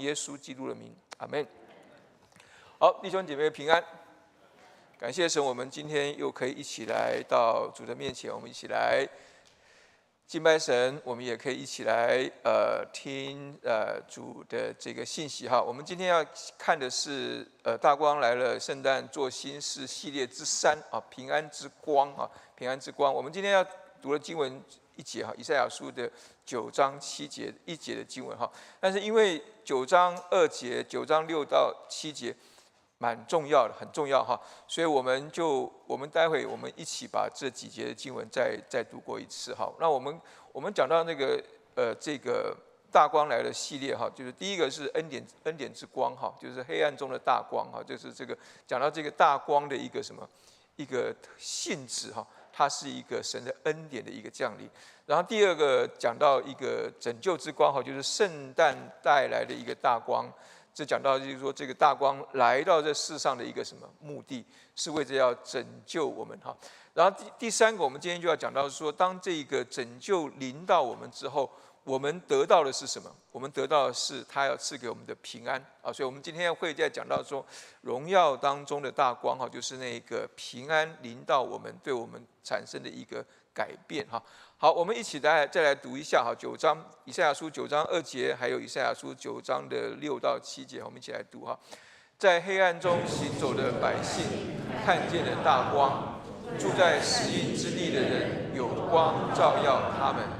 耶稣基督的名，阿门。好，弟兄姐妹平安，感谢神，我们今天又可以一起来到主的面前，我们一起来敬拜神，我们也可以一起来呃听呃主的这个信息哈。我们今天要看的是呃大光来了，圣诞做新事系列之三啊，平安之光啊，平安之光。我们今天要读的经文一节哈，以赛亚书的九章七节一节的经文哈，但是因为九章二节、九章六到七节。蛮重要的，很重要哈，所以我们就我们待会我们一起把这几节的经文再再读过一次哈。那我们我们讲到那个呃这个大光来的系列哈，就是第一个是恩典恩典之光哈，就是黑暗中的大光哈，就是这个讲到这个大光的一个什么一个性质哈，它是一个神的恩典的一个降临。然后第二个讲到一个拯救之光哈，就是圣诞带来的一个大光。这讲到就是说，这个大光来到这世上的一个什么目的，是为着要拯救我们哈。然后第第三个，我们今天就要讲到说，当这个拯救临到我们之后，我们得到的是什么？我们得到的是他要赐给我们的平安啊。所以，我们今天会再讲到说，荣耀当中的大光哈，就是那个平安临到我们，对我们产生的一个改变哈。好，我们一起来再来读一下哈，九章以赛亚书九章二节，还有以赛亚书九章的六到七节，我们一起来读哈。在黑暗中行走的百姓看见了大光，住在死荫之地的人有光照耀他们。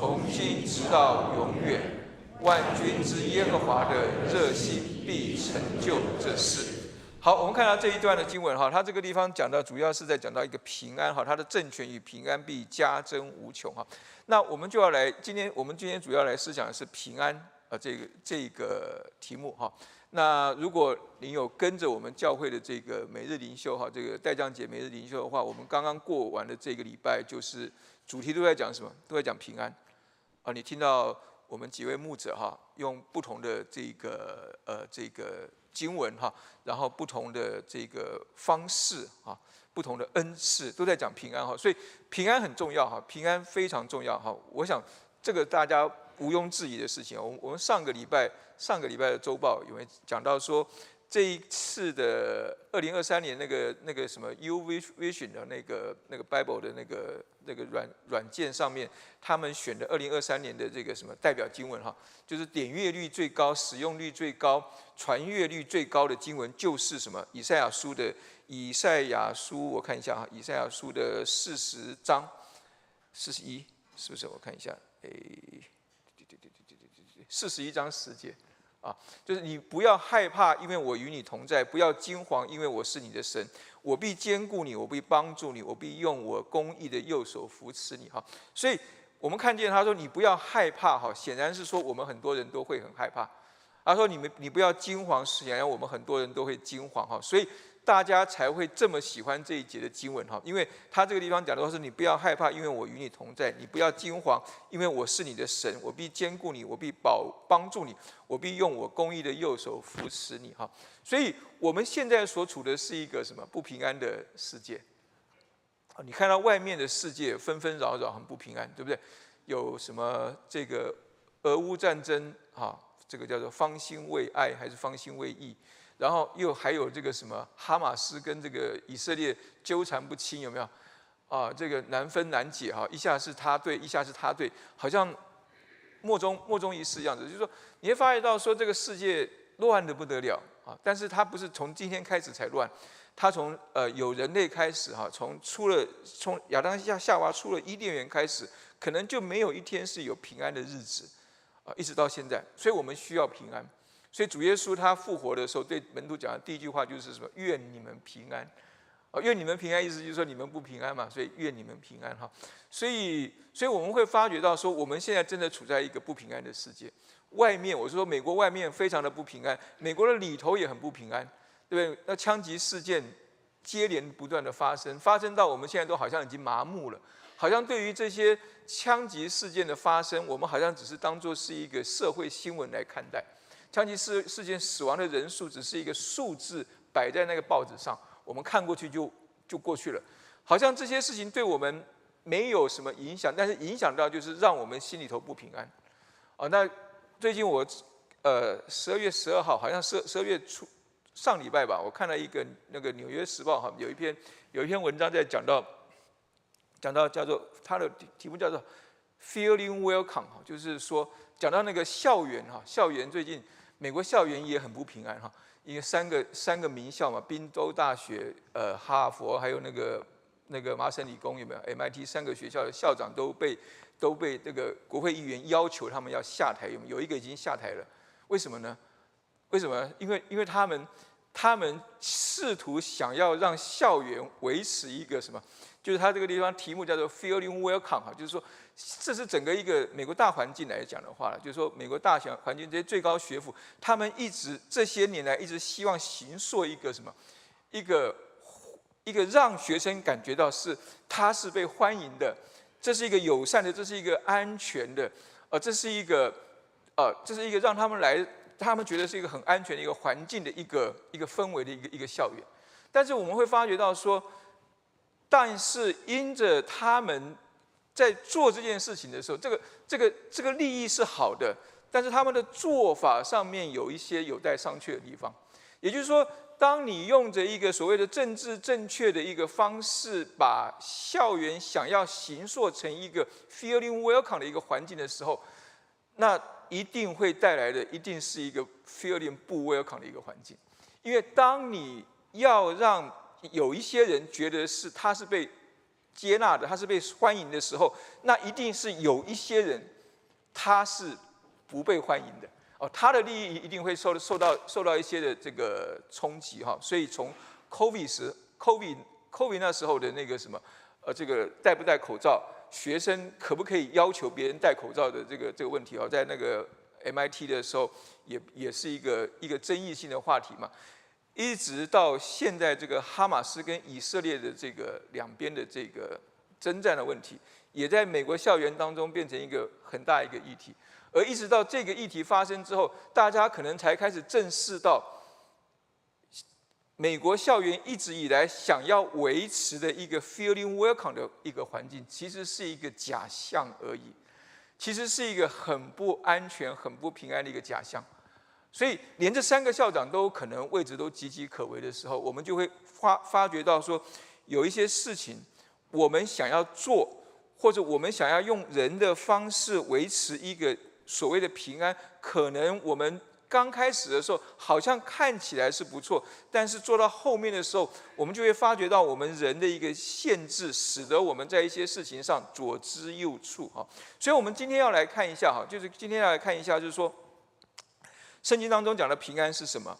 从今直到永远。万军之耶和华的热心必成就这事。好，我们看到这一段的经文哈，它这个地方讲到主要是在讲到一个平安哈，它的政权与平安必加增无穷哈。那我们就要来，今天我们今天主要来思想的是平安啊这个这个题目哈。那如果您有跟着我们教会的这个每日灵修哈，这个代将节每日灵修的话，我们刚刚过完的这个礼拜就是主题都在讲什么？都在讲平安你听到我们几位牧者哈，用不同的这个呃这个。经文哈，然后不同的这个方式啊，不同的恩赐都在讲平安哈，所以平安很重要哈，平安非常重要哈。我想这个大家毋庸置疑的事情。我我们上个礼拜上个礼拜的周报有没有讲到说？这一次的二零二三年那个那个什么 uv vision 的那个那个 bible 的那个那个软软件上面他们选的二零二三年的这个什么代表经文哈就是点阅率最高使用率最高传阅率最高的经文就是什么？以赛亚书的以赛亚书我看一下哈以赛亚书的四十章四十一是不是？我看一下诶对对对对对对对对四十一章十节。啊，就是你不要害怕，因为我与你同在；不要惊惶，因为我是你的神，我必兼顾你，我必帮助你，我必用我公义的右手扶持你。哈，所以我们看见他说你不要害怕，哈，显然是说我们很多人都会很害怕。他说你们你不要惊惶，显然我们很多人都会惊慌，哈，所以。大家才会这么喜欢这一节的经文哈，因为他这个地方讲的话是你不要害怕，因为我与你同在；你不要惊惶，因为我是你的神，我必兼顾你，我必保帮助你，我必用我公义的右手扶持你哈。所以我们现在所处的是一个什么不平安的世界？你看到外面的世界纷纷扰扰，很不平安，对不对？有什么这个俄乌战争啊？这个叫做方兴未艾还是方兴未艾？然后又还有这个什么哈马斯跟这个以色列纠缠不清，有没有？啊，这个难分难解哈，一下是他对，一下是他对，好像莫衷莫衷一是样子。就是说，你会发现到说这个世界乱的不得了啊，但是它不是从今天开始才乱，它从呃有人类开始哈，从出了从亚当夏夏娃出了伊甸园开始，可能就没有一天是有平安的日子啊，一直到现在，所以我们需要平安。所以主耶稣他复活的时候，对门徒讲的第一句话就是什么？愿你们平安，啊，愿你们平安，意思就是说你们不平安嘛，所以愿你们平安哈。所以，所以我们会发觉到说，我们现在真的处在一个不平安的世界，外面，我是说美国外面非常的不平安，美国的里头也很不平安，对不对？那枪击事件接连不断的发生，发生到我们现在都好像已经麻木了，好像对于这些枪击事件的发生，我们好像只是当做是一个社会新闻来看待。枪击事事件死亡的人数只是一个数字摆在那个报纸上，我们看过去就就过去了，好像这些事情对我们没有什么影响，但是影响到就是让我们心里头不平安。啊，那。最近我，呃，十二月十二号，好像十十二月初上礼拜吧，我看了一个那个《纽约时报》哈，有一篇有一篇文章在讲到，讲到叫做它的题目叫做 “Feeling Welcome” 哈，就是说讲到那个校园哈，校园最近美国校园也很不平安哈，因为三个三个名校嘛，宾州大学、呃哈佛还有那个那个麻省理工有没有 MIT 三个学校的校长都被。都被这个国会议员要求他们要下台，有有一个已经下台了，为什么呢？为什么？因为因为他们他们试图想要让校园维持一个什么？就是他这个地方题目叫做 “feeling welcome” 哈，就是说这是整个一个美国大环境来讲的话了，就是说美国大环环境这些最高学府，他们一直这些年来一直希望形塑一个什么？一个一个让学生感觉到是他是被欢迎的。这是一个友善的，这是一个安全的，呃，这是一个，呃，这是一个让他们来，他们觉得是一个很安全的一个环境的一个一个氛围的一个一个校园。但是我们会发觉到说，但是因着他们在做这件事情的时候，这个这个这个利益是好的，但是他们的做法上面有一些有待商榷的地方，也就是说。当你用着一个所谓的政治正确的一个方式，把校园想要形塑成一个 feeling welcome 的一个环境的时候，那一定会带来的一定是一个 feeling 不 welcome 的一个环境。因为当你要让有一些人觉得是他是被接纳的，他是被欢迎的时候，那一定是有一些人他是不被欢迎的。哦，他的利益一定会受受到受到一些的这个冲击哈，所以从 COVID 时 COVID COVID 那时候的那个什么，呃，这个戴不戴口罩，学生可不可以要求别人戴口罩的这个这个问题哦，在那个 MIT 的时候也也是一个一个争议性的话题嘛，一直到现在这个哈马斯跟以色列的这个两边的这个征战的问题，也在美国校园当中变成一个很大一个议题。而一直到这个议题发生之后，大家可能才开始正视到，美国校园一直以来想要维持的一个 feeling welcome 的一个环境，其实是一个假象而已，其实是一个很不安全、很不平安的一个假象。所以，连这三个校长都可能位置都岌岌可危的时候，我们就会发发觉到说，有一些事情我们想要做，或者我们想要用人的方式维持一个。所谓的平安，可能我们刚开始的时候好像看起来是不错，但是做到后面的时候，我们就会发觉到我们人的一个限制，使得我们在一些事情上左支右绌哈。所以，我们今天要来看一下哈，就是今天要来看一下，就是说，圣经当中讲的平安是什么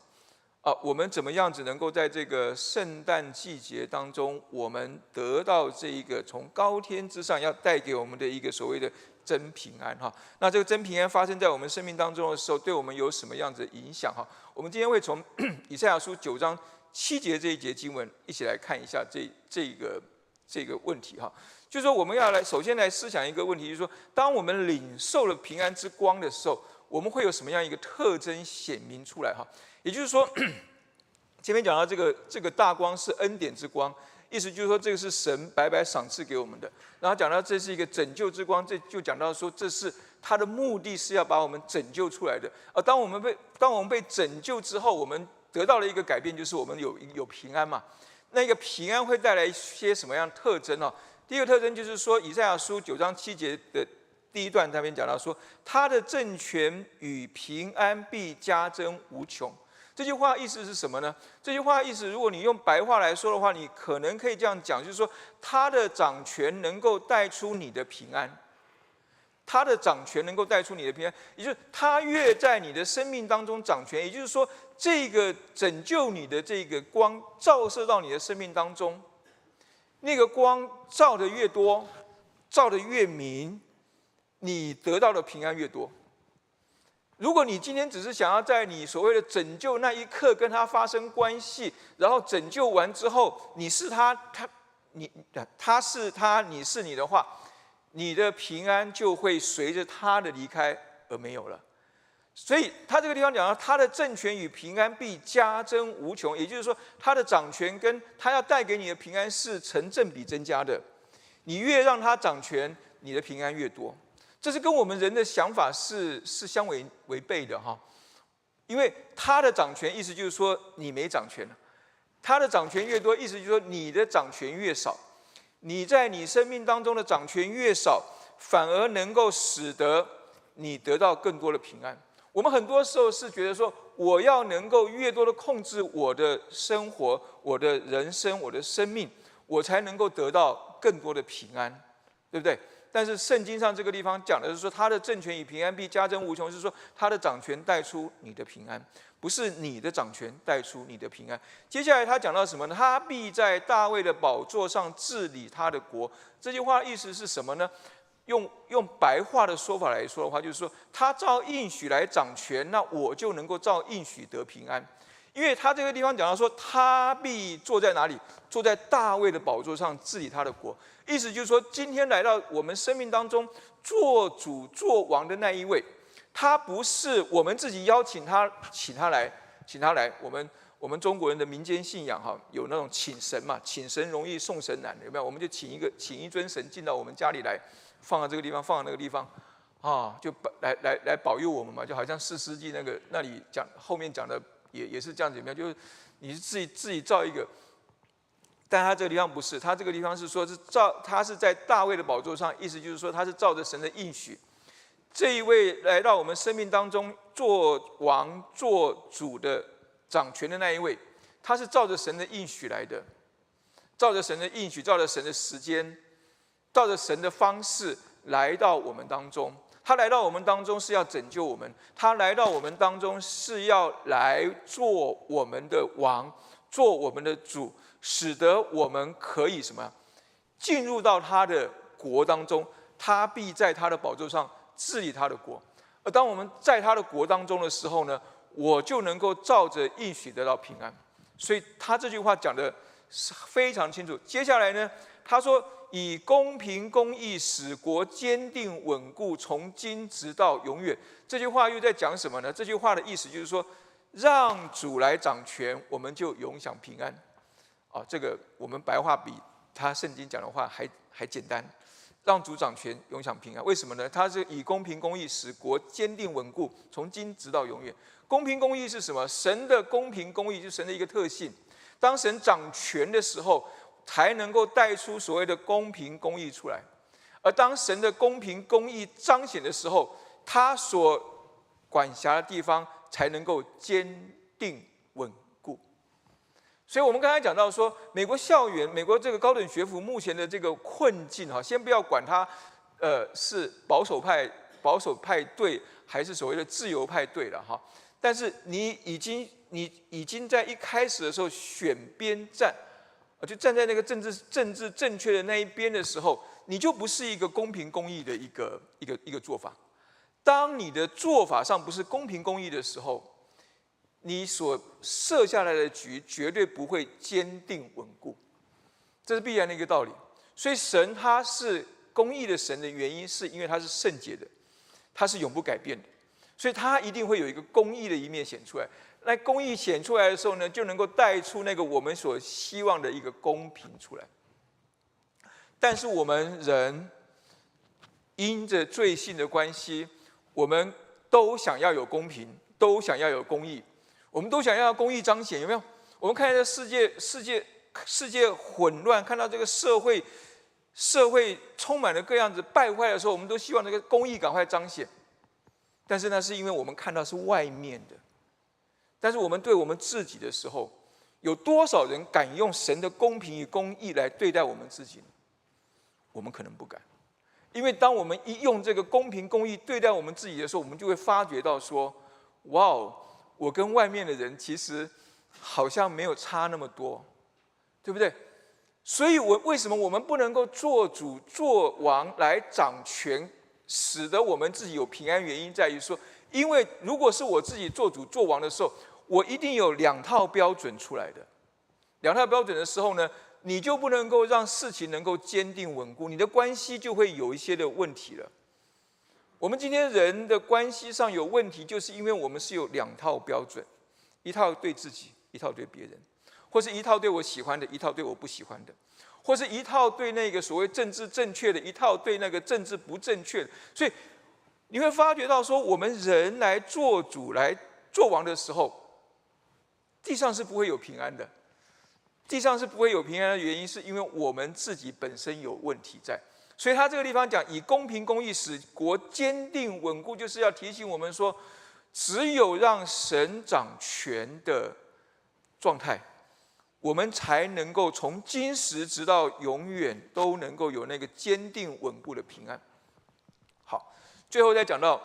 啊？我们怎么样子能够在这个圣诞季节当中，我们得到这一个从高天之上要带给我们的一个所谓的。真平安哈，那这个真平安发生在我们生命当中的时候，对我们有什么样子的影响哈？我们今天会从以赛亚书九章七节这一节经文一起来看一下这这个这个问题哈。就是说，我们要来首先来思想一个问题，就是说，当我们领受了平安之光的时候，我们会有什么样一个特征显明出来哈？也就是说，前面讲到这个这个大光是恩典之光。意思就是说，这个是神白白赏赐给我们的。然后讲到这是一个拯救之光，这就讲到说，这是他的目的是要把我们拯救出来的。而当我们被当我们被拯救之后，我们得到了一个改变，就是我们有有平安嘛。那个平安会带来一些什么样的特征呢？第一个特征就是说，以赛亚书九章七节的第一段那边讲到说，他的政权与平安必加增无穷。这句话意思是什么呢？这句话意思，如果你用白话来说的话，你可能可以这样讲，就是说，他的掌权能够带出你的平安，他的掌权能够带出你的平安，也就是他越在你的生命当中掌权，也就是说，这个拯救你的这个光照射到你的生命当中，那个光照的越多，照的越明，你得到的平安越多。如果你今天只是想要在你所谓的拯救那一刻跟他发生关系，然后拯救完之后你是他，他你他是他，你是你的话，你的平安就会随着他的离开而没有了。所以他这个地方讲到，他的政权与平安必加增无穷，也就是说，他的掌权跟他要带给你的平安是成正比增加的。你越让他掌权，你的平安越多。这是跟我们人的想法是是相违违背的哈。因为他的掌权意思就是说你没掌权他的掌权越多，意思就是说你的掌权越少。你在你生命当中的掌权越少，反而能够使得你得到更多的平安。我们很多时候是觉得说，我要能够越多的控制我的生活、我的人生、我的生命，我才能够得到更多的平安，对不对？但是圣经上这个地方讲的是说，他的政权与平安必加增无穷，是说他的掌权带出你的平安，不是你的掌权带出你的平安。接下来他讲到什么呢？他必在大卫的宝座上治理他的国。这句话意思是什么呢？用用白话的说法来说的话，就是说他照应许来掌权，那我就能够照应许得平安。因为他这个地方讲到说，他必坐在哪里？坐在大卫的宝座上治理他的国。意思就是说，今天来到我们生命当中做主做王的那一位，他不是我们自己邀请他，请他来，请他来。我们我们中国人的民间信仰哈，有那种请神嘛，请神容易送神难，有没有？我们就请一个请一尊神进到我们家里来。放到这个地方，放到那个地方，啊，就保来来来保佑我们嘛，就好像四世纪那个那里讲后面讲的也也是这样子，怎么样？就是你自己自己造一个，但他这个地方不是，他这个地方是说是照他是在大卫的宝座上，意思就是说他是照着神的应许，这一位来到我们生命当中做王做主的掌权的那一位，他是照着神的应许来的，照着神的应许，照着神的时间。照着神的方式来到我们当中，他来到我们当中是要拯救我们，他来到我们当中是要来做我们的王，做我们的主，使得我们可以什么？进入到他的国当中，他必在他的宝座上治理他的国。而当我们在他的国当中的时候呢，我就能够照着应许得到平安。所以他这句话讲的是非常清楚。接下来呢，他说。以公平公义使国坚定稳固，从今直到永远。这句话又在讲什么呢？这句话的意思就是说，让主来掌权，我们就永享平安。啊，这个我们白话比他圣经讲的话还还简单。让主掌权，永享平安。为什么呢？他是以公平公义使国坚定稳固，从今直到永远。公平公义是什么？神的公平公义就是神的一个特性。当神掌权的时候。才能够带出所谓的公平公义出来，而当神的公平公义彰显的时候，他所管辖的地方才能够坚定稳固。所以，我们刚才讲到说，美国校园、美国这个高等学府目前的这个困境，哈，先不要管它，呃，是保守派、保守派对，还是所谓的自由派对了，哈。但是，你已经，你已经在一开始的时候选边站。啊，就站在那个政治政治正确的那一边的时候，你就不是一个公平公义的一个一个一个做法。当你的做法上不是公平公义的时候，你所设下来的局绝对不会坚定稳固，这是必然的一个道理。所以神他是公义的神的原因，是因为他是圣洁的，他是永不改变的，所以他一定会有一个公义的一面显出来。那公义显出来的时候呢，就能够带出那个我们所希望的一个公平出来。但是我们人因着罪性的关系，我们都想要有公平，都想要有公义，我们都想要公义彰显，有没有？我们看这世界，世界，世界混乱，看到这个社会，社会充满了各样子败坏的时候，我们都希望那个公义赶快彰显。但是那是因为我们看到是外面的。但是我们对我们自己的时候，有多少人敢用神的公平与公义来对待我们自己呢？我们可能不敢，因为当我们一用这个公平公义对待我们自己的时候，我们就会发觉到说：“哇哦，我跟外面的人其实好像没有差那么多，对不对？”所以，我为什么我们不能够做主做王来掌权，使得我们自己有平安？原因在于说。因为如果是我自己做主做王的时候，我一定有两套标准出来的。两套标准的时候呢，你就不能够让事情能够坚定稳固，你的关系就会有一些的问题了。我们今天人的关系上有问题，就是因为我们是有两套标准，一套对自己，一套对别人，或是一套对我喜欢的，一套对我不喜欢的，或是一套对那个所谓政治正确的，一套对那个政治不正确的。所以你会发觉到说，我们人来做主、来做王的时候，地上是不会有平安的。地上是不会有平安的原因，是因为我们自己本身有问题在。所以他这个地方讲以公平公义使国坚定稳固，就是要提醒我们说，只有让神掌权的状态，我们才能够从今时直到永远都能够有那个坚定稳固的平安。好，最后再讲到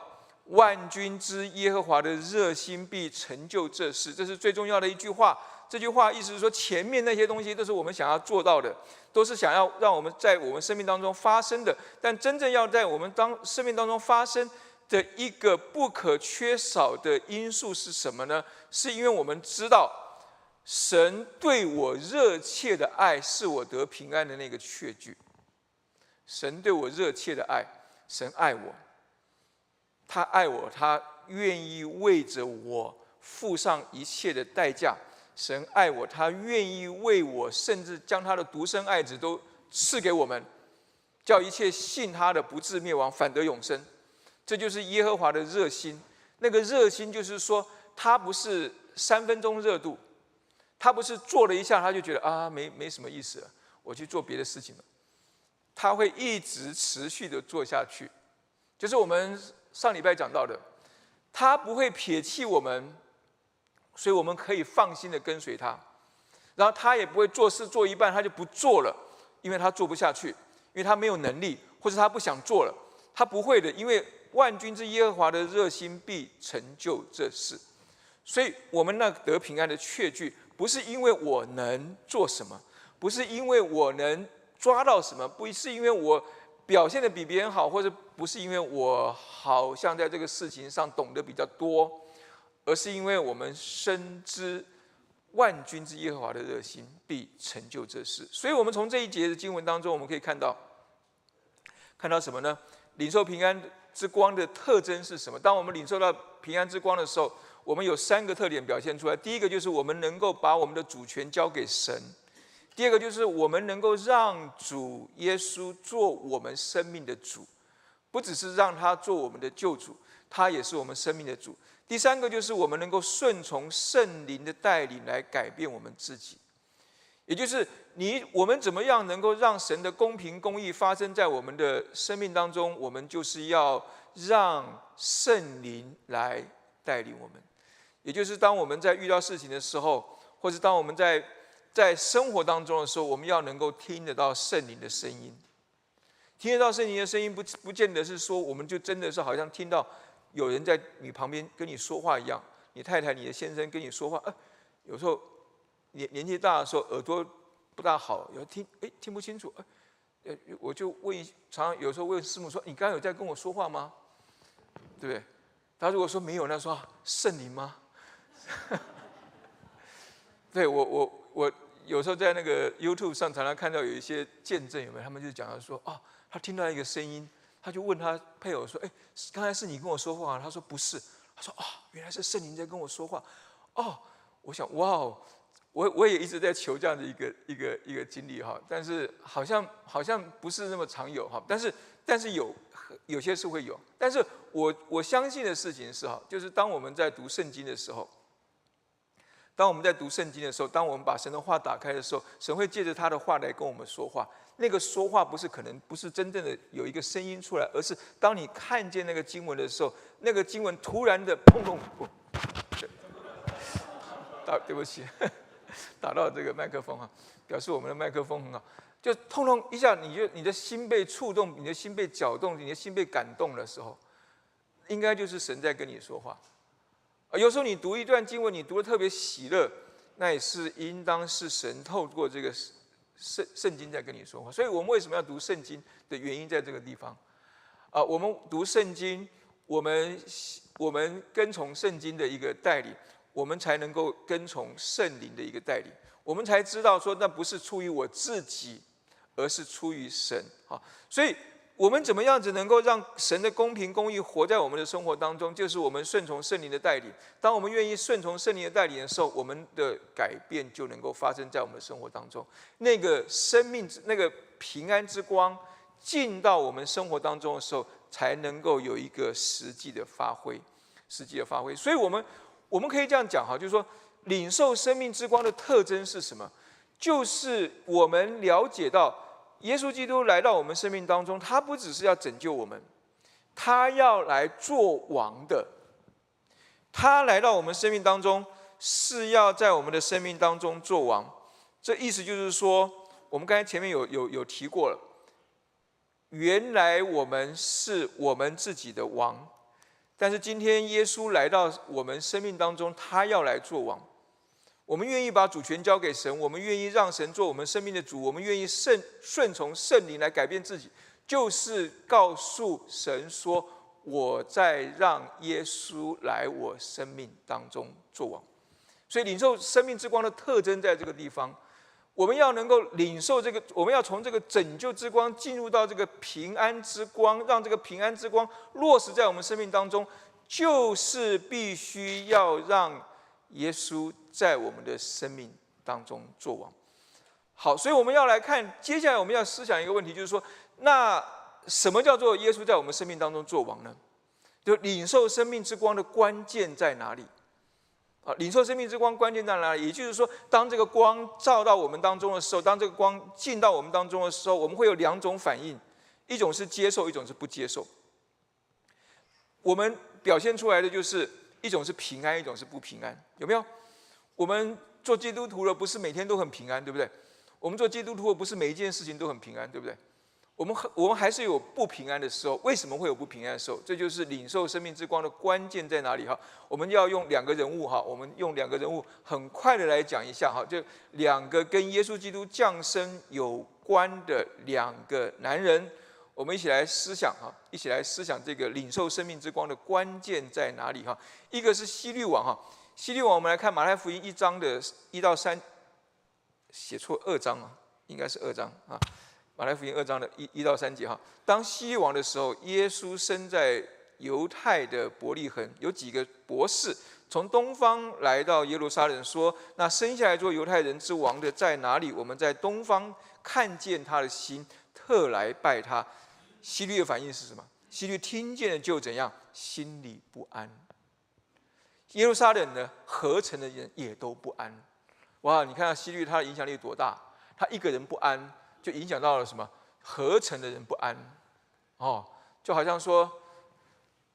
万军之耶和华的热心必成就这事，这是最重要的一句话。这句话意思是说，前面那些东西都是我们想要做到的，都是想要让我们在我们生命当中发生的。但真正要在我们当生命当中发生的一个不可缺少的因素是什么呢？是因为我们知道，神对我热切的爱是我得平安的那个确据。神对我热切的爱，神爱我，他爱我，他愿意为着我付上一切的代价。神爱我，他愿意为我，甚至将他的独生爱子都赐给我们，叫一切信他的不至灭亡，反得永生。这就是耶和华的热心。那个热心就是说，他不是三分钟热度，他不是做了一下他就觉得啊没没什么意思了，我去做别的事情了。他会一直持续的做下去，就是我们上礼拜讲到的，他不会撇弃我们。所以我们可以放心的跟随他，然后他也不会做事做一半他就不做了，因为他做不下去，因为他没有能力，或者他不想做了，他不会的，因为万军之耶和华的热心必成就这事。所以，我们那得平安的确据，不是因为我能做什么，不是因为我能抓到什么，不是因为我表现的比别人好，或者不是因为我好像在这个事情上懂得比较多。而是因为我们深知万军之耶和华的热心必成就这事，所以，我们从这一节的经文当中，我们可以看到，看到什么呢？领受平安之光的特征是什么？当我们领受到平安之光的时候，我们有三个特点表现出来。第一个就是我们能够把我们的主权交给神；第二个就是我们能够让主耶稣做我们生命的主，不只是让他做我们的救主，他也是我们生命的主。第三个就是我们能够顺从圣灵的带领来改变我们自己，也就是你我们怎么样能够让神的公平公义发生在我们的生命当中？我们就是要让圣灵来带领我们，也就是当我们在遇到事情的时候，或者当我们在在生活当中的时候，我们要能够听得到圣灵的声音，听得到圣灵的声音，不不见得是说我们就真的是好像听到。有人在你旁边跟你说话一样，你太太、你的先生跟你说话，呃，有时候年年纪大的时候耳朵不大好，有听哎听不清楚，呃，我就问，常常有时候问师母说：“你刚刚有在跟我说话吗？”对不对？他如果说没有，那说圣灵吗？对我我我有时候在那个 YouTube 上常常看到有一些见证，有没有？他们就讲到说：“哦，他听到一个声音。”他就问他配偶说：“哎，刚才是你跟我说话？”他说：“不是。”他说：“哦，原来是圣灵在跟我说话。”哦，我想，哇哦，我我也一直在求这样的一个一个一个经历哈，但是好像好像不是那么常有哈，但是但是有有些是会有，但是我我相信的事情是哈，就是当我们在读圣经的时候，当我们在读圣经的时候，当我们把神的话打开的时候，神会借着他的话来跟我们说话。那个说话不是可能不是真正的有一个声音出来，而是当你看见那个经文的时候，那个经文突然的砰砰砰，打对不起，打到这个麦克风哈，表示我们的麦克风很好，就通通一下，你就你的心被触动，你的心被搅动，你的心被感动的时候，应该就是神在跟你说话。有时候你读一段经文，你读的特别喜乐，那也是应当是神透过这个。圣圣经在跟你说话，所以我们为什么要读圣经的原因在这个地方啊？我们读圣经，我们我们跟从圣经的一个带领，我们才能够跟从圣灵的一个带领，我们才知道说那不是出于我自己，而是出于神啊。所以。我们怎么样子能够让神的公平公义活在我们的生活当中？就是我们顺从圣灵的带领。当我们愿意顺从圣灵的带领的时候，我们的改变就能够发生在我们的生活当中。那个生命之、那个平安之光进到我们生活当中的时候，才能够有一个实际的发挥，实际的发挥。所以，我们我们可以这样讲哈，就是说，领受生命之光的特征是什么？就是我们了解到。耶稣基督来到我们生命当中，他不只是要拯救我们，他要来做王的。他来到我们生命当中，是要在我们的生命当中做王。这意思就是说，我们刚才前面有有有提过了，原来我们是我们自己的王，但是今天耶稣来到我们生命当中，他要来做王。我们愿意把主权交给神，我们愿意让神做我们生命的主，我们愿意顺顺从圣灵来改变自己，就是告诉神说：“我在让耶稣来我生命当中做王。”所以，领受生命之光的特征在这个地方，我们要能够领受这个，我们要从这个拯救之光进入到这个平安之光，让这个平安之光落实在我们生命当中，就是必须要让。耶稣在我们的生命当中作王。好，所以我们要来看，接下来我们要思想一个问题，就是说，那什么叫做耶稣在我们生命当中作王呢？就领受生命之光的关键在哪里？啊，领受生命之光关键在哪里？也就是说，当这个光照到我们当中的时候，当这个光进到我们当中的时候，我们会有两种反应：一种是接受，一种是不接受。我们表现出来的就是。一种是平安，一种是不平安，有没有？我们做基督徒的不是每天都很平安，对不对？我们做基督徒的不是每一件事情都很平安，对不对？我们我们还是有不平安的时候。为什么会有不平安的时候？这就是领受生命之光的关键在哪里哈？我们要用两个人物哈，我们用两个人物很快的来讲一下哈，就两个跟耶稣基督降生有关的两个男人。我们一起来思想哈，一起来思想这个领受生命之光的关键在哪里哈？一个是希律王哈，希律王，我们来看马太福音一章的一到三，写错二章啊，应该是二章啊，马太福音二章的一一到三节哈。当希律王的时候，耶稣生在犹太的伯利恒，有几个博士从东方来到耶路撒冷，说：那生下来做犹太人之王的在哪里？我们在东方看见他的心，特来拜他。西律的反应是什么？西律听见了就怎样，心里不安。耶路撒冷呢，合成的人也都不安。哇，你看到希律他的影响力多大？他一个人不安，就影响到了什么？合成的人不安。哦，就好像说，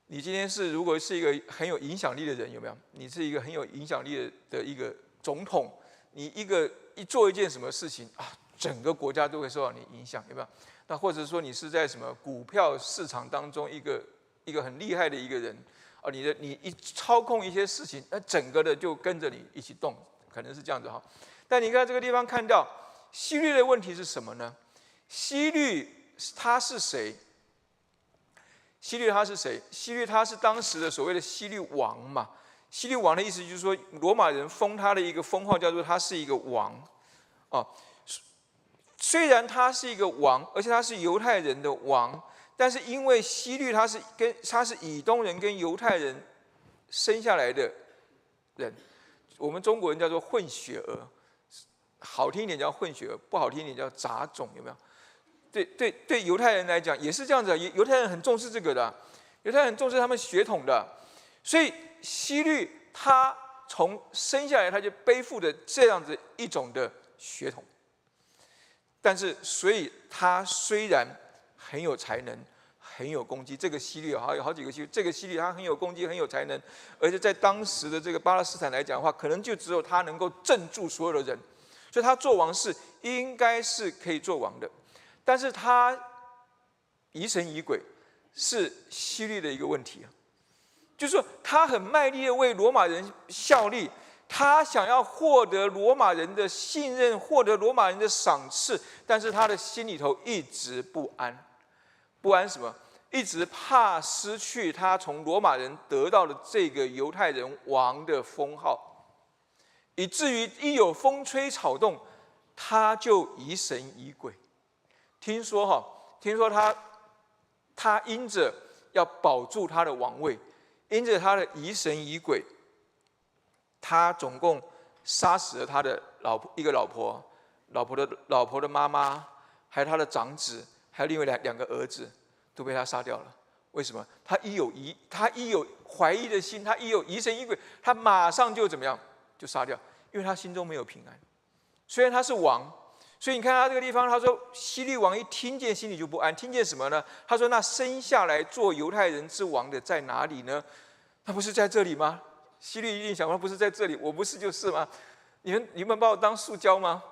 你今天是如果是一个很有影响力的人，有没有？你是一个很有影响力的的一个总统，你一个一做一件什么事情啊，整个国家都会受到你影响，有没有？那或者说你是在什么股票市场当中一个一个很厉害的一个人啊？你的你一操控一些事情，那整个的就跟着你一起动，可能是这样子哈。但你看这个地方看到西律的问题是什么呢？西律他是谁？西律他是谁？西律他是当时的所谓的西律王嘛？西律王的意思就是说，罗马人封他的一个封号叫做他是一个王，哦。虽然他是一个王，而且他是犹太人的王，但是因为希律他是跟他是以东人跟犹太人生下来的人，我们中国人叫做混血儿，好听一点叫混血儿，不好听一点叫杂种，有没有？对对对，犹太人来讲也是这样子，犹犹太人很重视这个的，犹太人很重视他们血统的，所以希律他从生下来他就背负着这样子一种的血统。但是，所以他虽然很有才能，很有攻击，这个犀利哈有好几个犀，这个犀利他很有攻击，很有才能，而且在当时的这个巴勒斯坦来讲的话，可能就只有他能够镇住所有的人，所以他做王是应该是可以做王的。但是他疑神疑鬼，是犀利的一个问题啊，就是说他很卖力的为罗马人效力。他想要获得罗马人的信任，获得罗马人的赏赐，但是他的心里头一直不安，不安什么？一直怕失去他从罗马人得到的这个犹太人王的封号，以至于一有风吹草动，他就疑神疑鬼。听说哈，听说他他因着要保住他的王位，因着他的疑神疑鬼，他总共杀死了他的老婆一个老婆，老婆的老婆的妈妈，还有他的长子，还有另外两两个儿子。都被他杀掉了。为什么？他一有疑，他一有怀疑的心，他一有疑神疑鬼，他马上就怎么样？就杀掉，因为他心中没有平安。虽然他是王，所以你看他这个地方，他说西律王一听见，心里就不安。听见什么呢？他说：“那生下来做犹太人之王的在哪里呢？他不是在这里吗？”西律一定想说：“不是在这里，我不是就是吗？你们你们把我当塑胶吗？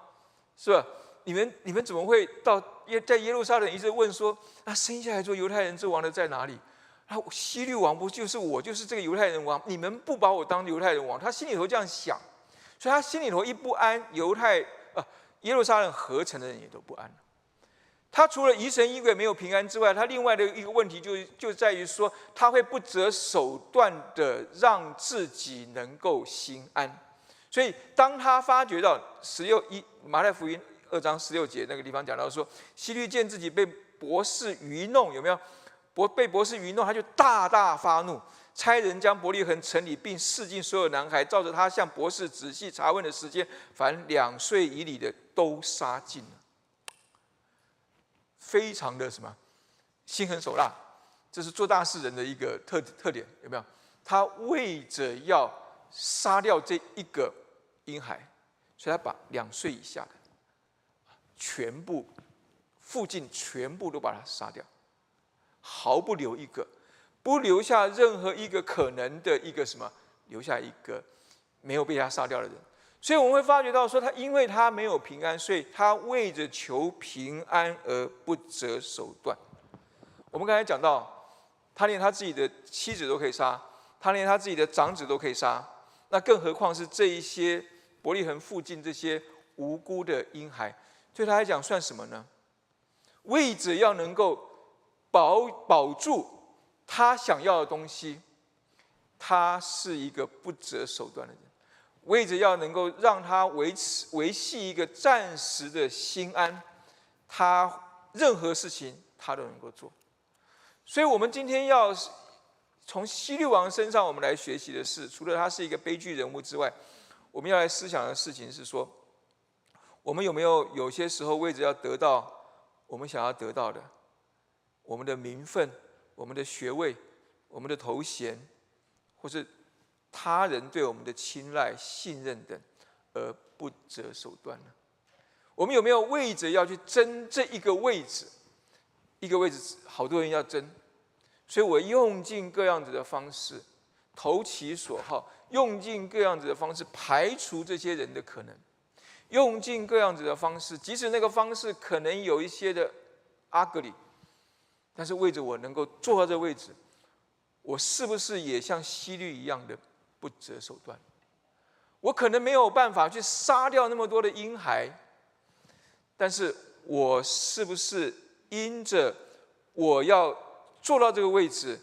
是吧？”你们你们怎么会到耶在耶路撒冷一直问说，那生下来做犹太人之王的在哪里？啊，西律王不就是我，就是这个犹太人王？你们不把我当犹太人王？他心里头这样想，所以他心里头一不安，犹太啊耶路撒冷合成的人也都不安了。他除了疑神疑鬼没有平安之外，他另外的一个问题就就在于说，他会不择手段的让自己能够心安。所以当他发觉到十六一马太福音。二章十六节那个地方讲到说，希律见自己被博士愚弄，有没有？博被博士愚弄，他就大大发怒，差人将伯利恒城里并市境所有男孩，照着他向博士仔细查问的时间，凡两岁以里的都杀尽了。非常的什么？心狠手辣，这是做大事人的一个特特点，有没有？他为着要杀掉这一个婴孩，所以他把两岁以下的。全部附近全部都把他杀掉，毫不留一个，不留下任何一个可能的一个什么，留下一个没有被他杀掉的人。所以我们会发觉到说，他因为他没有平安，所以他为着求平安而不择手段。我们刚才讲到，他连他自己的妻子都可以杀，他连他自己的长子都可以杀，那更何况是这一些伯利恒附近这些无辜的婴孩。对他来讲算什么呢？为着要能够保保住他想要的东西，他是一个不择手段的人。为着要能够让他维持维系一个暂时的心安，他任何事情他都能够做。所以，我们今天要从西律王身上，我们来学习的是，除了他是一个悲剧人物之外，我们要来思想的事情是说。我们有没有有些时候为着要得到我们想要得到的，我们的名分、我们的学位、我们的头衔，或是他人对我们的青睐、信任等，而不择手段呢？我们有没有为着要去争这一个位置？一个位置，好多人要争，所以我用尽各样子的方式，投其所好，用尽各样子的方式排除这些人的可能。用尽各样子的方式，即使那个方式可能有一些的 ugly，但是为着我能够坐到这位置，我是不是也像西律一样的不择手段？我可能没有办法去杀掉那么多的婴孩，但是我是不是因着我要坐到这个位置，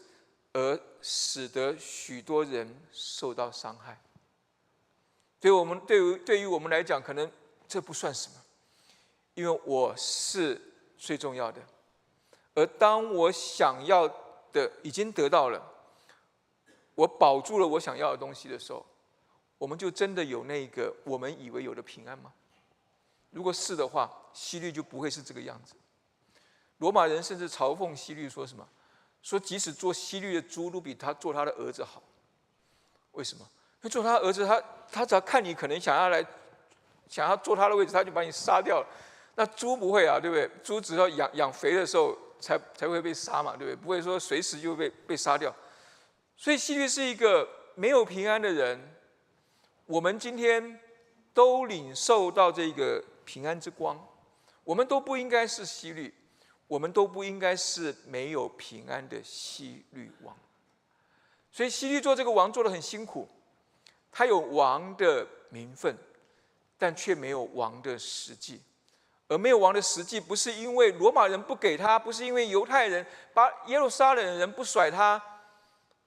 而使得许多人受到伤害？对我们，对于对于我们来讲，可能这不算什么，因为我是最重要的。而当我想要的已经得到了，我保住了我想要的东西的时候，我们就真的有那个我们以为有的平安吗？如果是的话，西律就不会是这个样子。罗马人甚至嘲讽西律说什么？说即使做西律的猪，都比他做他的儿子好。为什么？做他儿子，他他只要看你可能想要来，想要坐他的位置，他就把你杀掉了。那猪不会啊，对不对？猪只要养养肥的时候才才会被杀嘛，对不对？不会说随时就被被杀掉。所以西律是一个没有平安的人。我们今天都领受到这个平安之光，我们都不应该是西律，我们都不应该是没有平安的西律王。所以西律做这个王做的很辛苦。他有王的名分，但却没有王的实际，而没有王的实际，不是因为罗马人不给他，不是因为犹太人把耶路撒冷的人不甩他，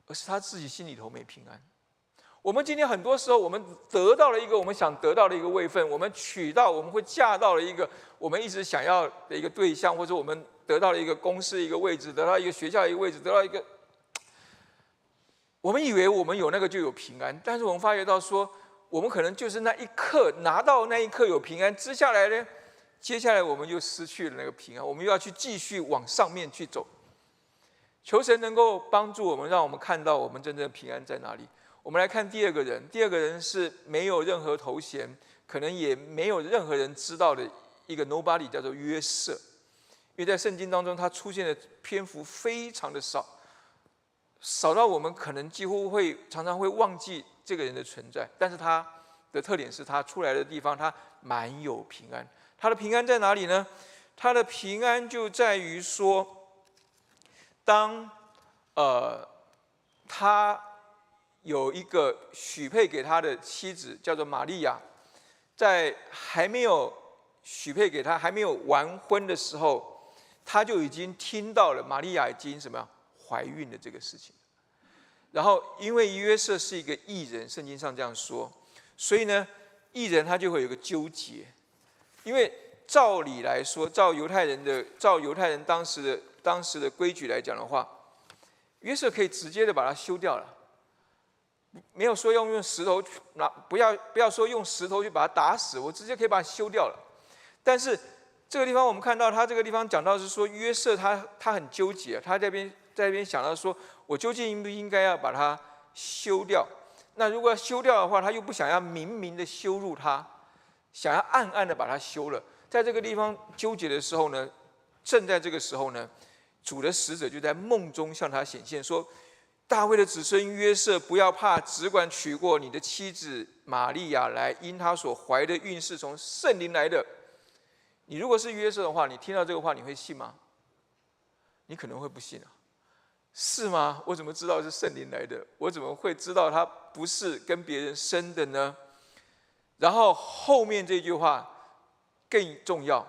而是他自己心里头没平安。我们今天很多时候，我们得到了一个我们想得到的一个位分，我们娶到，我们会嫁到了一个我们一直想要的一个对象，或者我们得到了一个公司一个位置，得到一个学校一个位置，得到一个，我们以为我们有那个就有平安，但是我们发觉到说，我们可能就是那一刻拿到那一刻有平安，接下来呢？接下来我们又失去了那个平安，我们又要去继续往上面去走。求神能够帮助我们，让我们看到我们真正的平安在哪里。我们来看第二个人，第二个人是没有任何头衔，可能也没有任何人知道的一个 nobody，叫做约瑟。因为在圣经当中，他出现的篇幅非常的少，少到我们可能几乎会常常会忘记这个人的存在。但是他的特点是他出来的地方，他满有平安。他的平安在哪里呢？他的平安就在于说，当呃他有一个许配给他的妻子叫做玛利亚，在还没有许配给他、还没有完婚的时候，他就已经听到了玛利亚已经什么怀孕的这个事情。然后因为约瑟是一个艺人，圣经上这样说，所以呢，艺人他就会有个纠结。因为照理来说，照犹太人的照犹太人当时的当时的规矩来讲的话，约瑟可以直接的把它修掉了，没有说用用石头拿，不要不要说用石头去把它打死，我直接可以把它修掉了。但是这个地方我们看到，他这个地方讲到是说约瑟他他很纠结，他这边在这边想到说，我究竟应不应该要把它修掉？那如果要修掉的话，他又不想要明明的羞辱他。想要暗暗的把它修了，在这个地方纠结的时候呢，正在这个时候呢，主的使者就在梦中向他显现，说：“大卫的子孙约瑟，不要怕，只管娶过你的妻子玛利亚来，因他所怀的孕是从圣灵来的。”你如果是约瑟的话，你听到这个话，你会信吗？你可能会不信啊，是吗？我怎么知道是圣灵来的？我怎么会知道他不是跟别人生的呢？然后后面这句话更重要，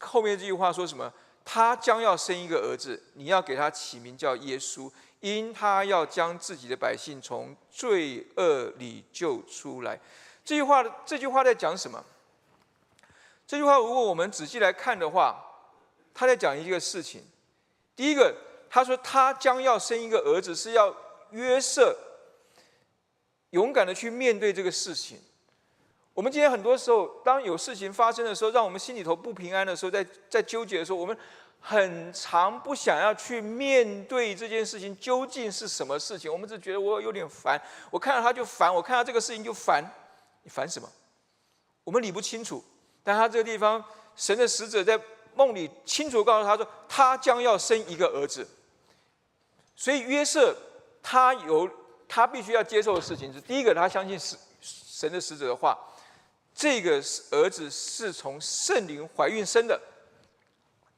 后面这句话说什么？他将要生一个儿子，你要给他起名叫耶稣，因他要将自己的百姓从罪恶里救出来。这句话，这句话在讲什么？这句话如果我们仔细来看的话，他在讲一个事情。第一个，他说他将要生一个儿子，是要约瑟勇敢的去面对这个事情。我们今天很多时候，当有事情发生的时候，让我们心里头不平安的时候，在在纠结的时候，我们很常不想要去面对这件事情究竟是什么事情。我们只觉得我有点烦，我看到他就烦，我看到这个事情就烦。你烦什么？我们理不清楚。但他这个地方，神的使者在梦里清楚告诉他说，他将要生一个儿子。所以约瑟他有他必须要接受的事情是：第一个，他相信是神的使者的话。这个儿子是从圣灵怀孕生的。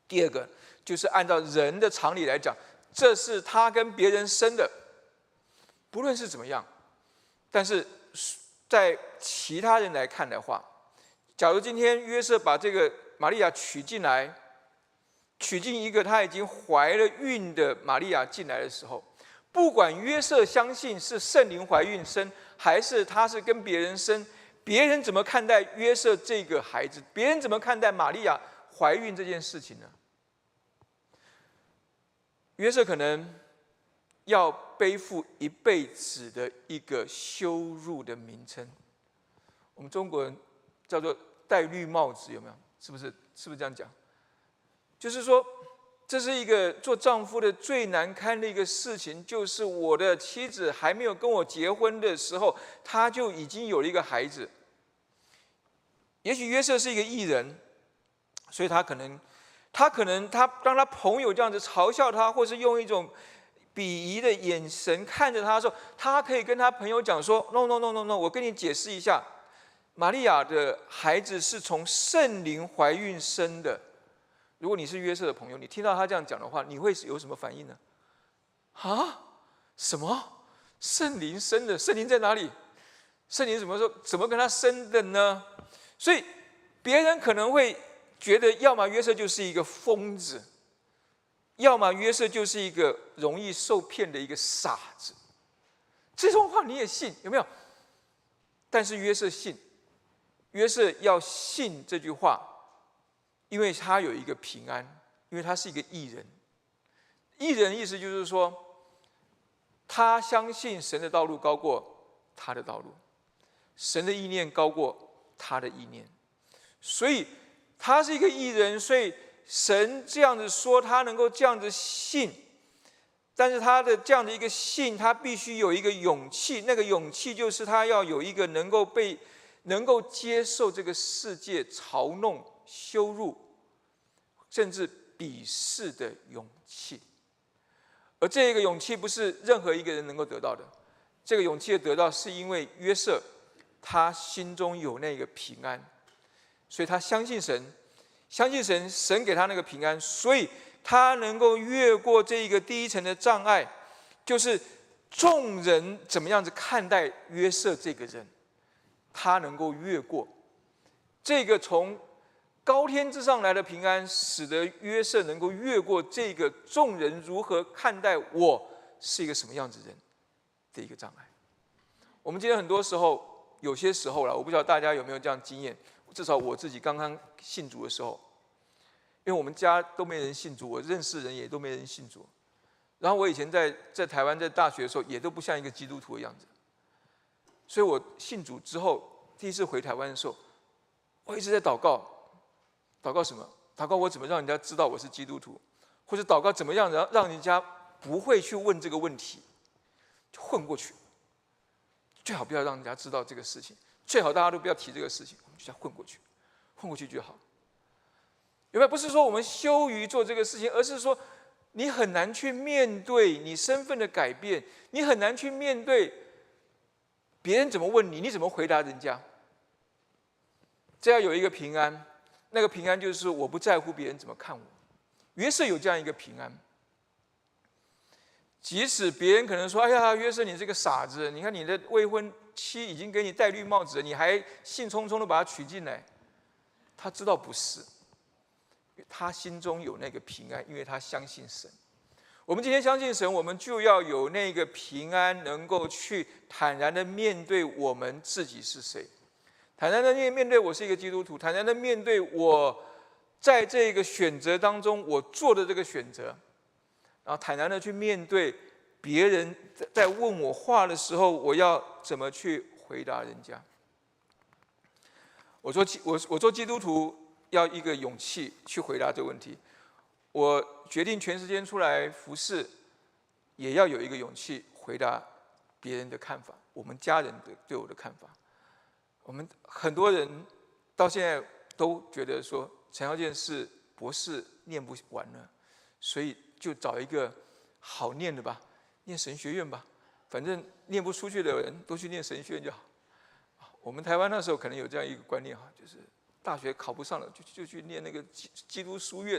第二个就是按照人的常理来讲，这是他跟别人生的。不论是怎么样，但是在其他人来看的话，假如今天约瑟把这个玛利亚娶进来，娶进一个他已经怀了孕的玛利亚进来的时候，不管约瑟相信是圣灵怀孕生，还是他是跟别人生。别人怎么看待约瑟这个孩子？别人怎么看待玛利亚怀孕这件事情呢？约瑟可能要背负一辈子的一个羞辱的名称。我们中国人叫做戴绿帽子，有没有？是不是？是不是这样讲？就是说，这是一个做丈夫的最难堪的一个事情，就是我的妻子还没有跟我结婚的时候，他就已经有了一个孩子。也许约瑟是一个艺人，所以他可能，他可能他当他朋友这样子嘲笑他，或是用一种鄙夷的眼神看着他的时候，他可以跟他朋友讲说：“no no no no no，我跟你解释一下，玛利亚的孩子是从圣灵怀孕生的。如果你是约瑟的朋友，你听到他这样讲的话，你会有什么反应呢？啊？什么？圣灵生的？圣灵在哪里？圣灵怎么说？怎么跟他生的呢？”所以，别人可能会觉得要么约瑟就是一个疯子，要么约瑟就是一个容易受骗的一个傻子。这种话你也信有没有？但是约瑟信，约瑟要信这句话，因为他有一个平安，因为他是一个艺人。艺人意思就是说，他相信神的道路高过他的道路，神的意念高过他的意念，所以他是一个艺人。所以神这样子说，他能够这样子信。但是他的这样的一个信，他必须有一个勇气。那个勇气就是他要有一个能够被、能够接受这个世界嘲弄、羞辱，甚至鄙视的勇气。而这个勇气不是任何一个人能够得到的。这个勇气的得到，是因为约瑟他心中有那个平安，所以他相信神，相信神，神给他那个平安，所以。他能够越过这一个第一层的障碍，就是众人怎么样子看待约瑟这个人，他能够越过这个从高天之上来的平安，使得约瑟能够越过这个众人如何看待我是一个什么样子人的一个障碍。我们今天很多时候，有些时候了，我不知道大家有没有这样经验，至少我自己刚刚信主的时候。因为我们家都没人信主，我认识人也都没人信主。然后我以前在在台湾在大学的时候，也都不像一个基督徒的样子。所以我信主之后，第一次回台湾的时候，我一直在祷告，祷告什么？祷告我怎么让人家知道我是基督徒，或者祷告怎么样让让人家不会去问这个问题，就混过去。最好不要让人家知道这个事情，最好大家都不要提这个事情，我们就这样混过去，混过去就好。有没有？不是说我们羞于做这个事情，而是说你很难去面对你身份的改变，你很难去面对别人怎么问你，你怎么回答人家？这要有一个平安，那个平安就是我不在乎别人怎么看我。约瑟有这样一个平安，即使别人可能说：“哎呀，约瑟你这个傻子，你看你的未婚妻已经给你戴绿帽子了，你还兴冲冲的把她娶进来。”他知道不是。他心中有那个平安，因为他相信神。我们今天相信神，我们就要有那个平安，能够去坦然的面对我们自己是谁，坦然的面面对我是一个基督徒，坦然的面对我在这个选择当中我做的这个选择，然后坦然的去面对别人在问我话的时候，我要怎么去回答人家？我说基我我做基督徒。要一个勇气去回答这个问题。我决定全时间出来服侍，也要有一个勇气回答别人的看法，我们家人的对我的看法。我们很多人到现在都觉得说陈耀健是博士念不完了，所以就找一个好念的吧，念神学院吧，反正念不出去的人都去念神学院就好。我们台湾那时候可能有这样一个观念哈，就是。大学考不上了，就就去念那个基基督书院，